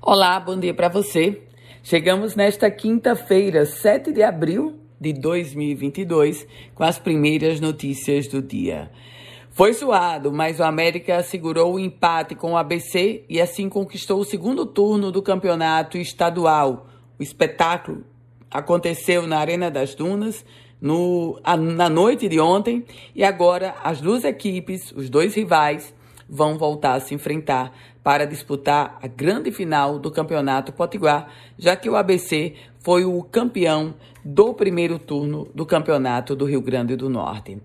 Olá, bom dia para você. Chegamos nesta quinta-feira, 7 de abril de 2022, com as primeiras notícias do dia. Foi suado, mas o América segurou o empate com o ABC e assim conquistou o segundo turno do campeonato estadual. O espetáculo aconteceu na Arena das Dunas no, na noite de ontem e agora as duas equipes, os dois rivais, vão voltar a se enfrentar para disputar a grande final do Campeonato Potiguar, já que o ABC foi o campeão do primeiro turno do Campeonato do Rio Grande do Norte.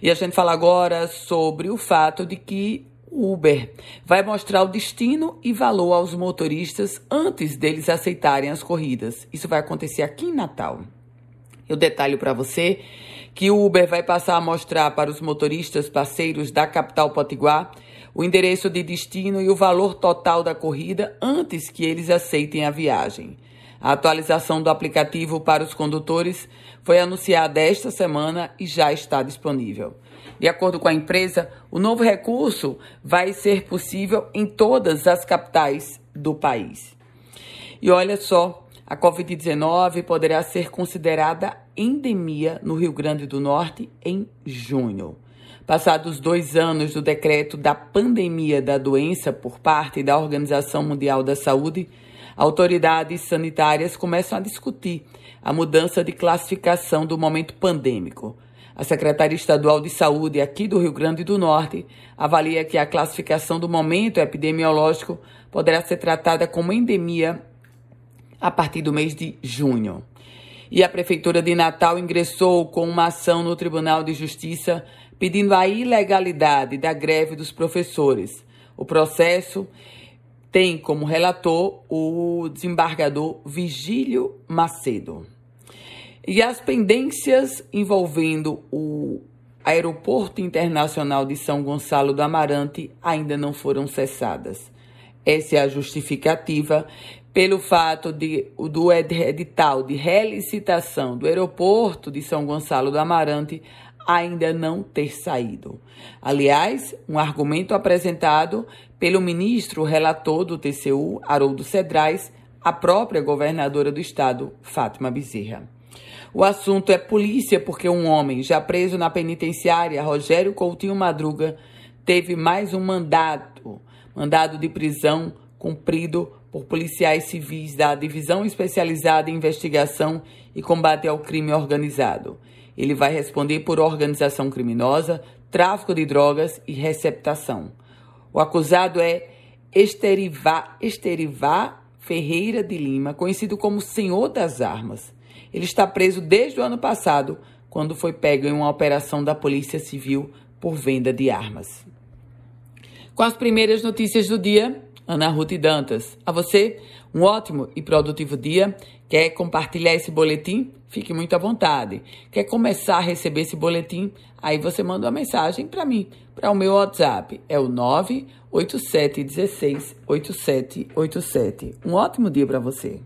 E a gente fala agora sobre o fato de que o Uber vai mostrar o destino e valor aos motoristas antes deles aceitarem as corridas. Isso vai acontecer aqui em Natal. Eu detalho para você que o Uber vai passar a mostrar para os motoristas parceiros da capital Potiguar o endereço de destino e o valor total da corrida antes que eles aceitem a viagem. A atualização do aplicativo para os condutores foi anunciada esta semana e já está disponível. De acordo com a empresa, o novo recurso vai ser possível em todas as capitais do país. E olha só, a Covid-19 poderá ser considerada endemia no Rio Grande do Norte em junho. Passados dois anos do decreto da pandemia da doença por parte da Organização Mundial da Saúde, autoridades sanitárias começam a discutir a mudança de classificação do momento pandêmico. A Secretaria Estadual de Saúde aqui do Rio Grande do Norte avalia que a classificação do momento epidemiológico poderá ser tratada como endemia a partir do mês de junho. E a Prefeitura de Natal ingressou com uma ação no Tribunal de Justiça pedindo a ilegalidade da greve dos professores. O processo tem como relator o desembargador Vigílio Macedo. E as pendências envolvendo o Aeroporto Internacional de São Gonçalo do Amarante ainda não foram cessadas. Essa é a justificativa pelo fato de, do edital de relicitação do aeroporto de São Gonçalo do Amarante ainda não ter saído. Aliás, um argumento apresentado pelo ministro relator do TCU, Haroldo Cedrais, a própria governadora do estado, Fátima Bezerra. O assunto é polícia porque um homem já preso na penitenciária, Rogério Coutinho Madruga, teve mais um mandato, mandado de prisão cumprido por policiais civis da Divisão Especializada em Investigação e Combate ao Crime Organizado. Ele vai responder por organização criminosa, tráfico de drogas e receptação. O acusado é Esterivá, Esterivá Ferreira de Lima, conhecido como Senhor das Armas. Ele está preso desde o ano passado, quando foi pego em uma operação da Polícia Civil por venda de armas. Com as primeiras notícias do dia, Ana Ruth Dantas. A você, um ótimo e produtivo dia. Quer compartilhar esse boletim? Fique muito à vontade. Quer começar a receber esse boletim? Aí você manda uma mensagem para mim, para o meu WhatsApp. É o 987168787. Um ótimo dia para você.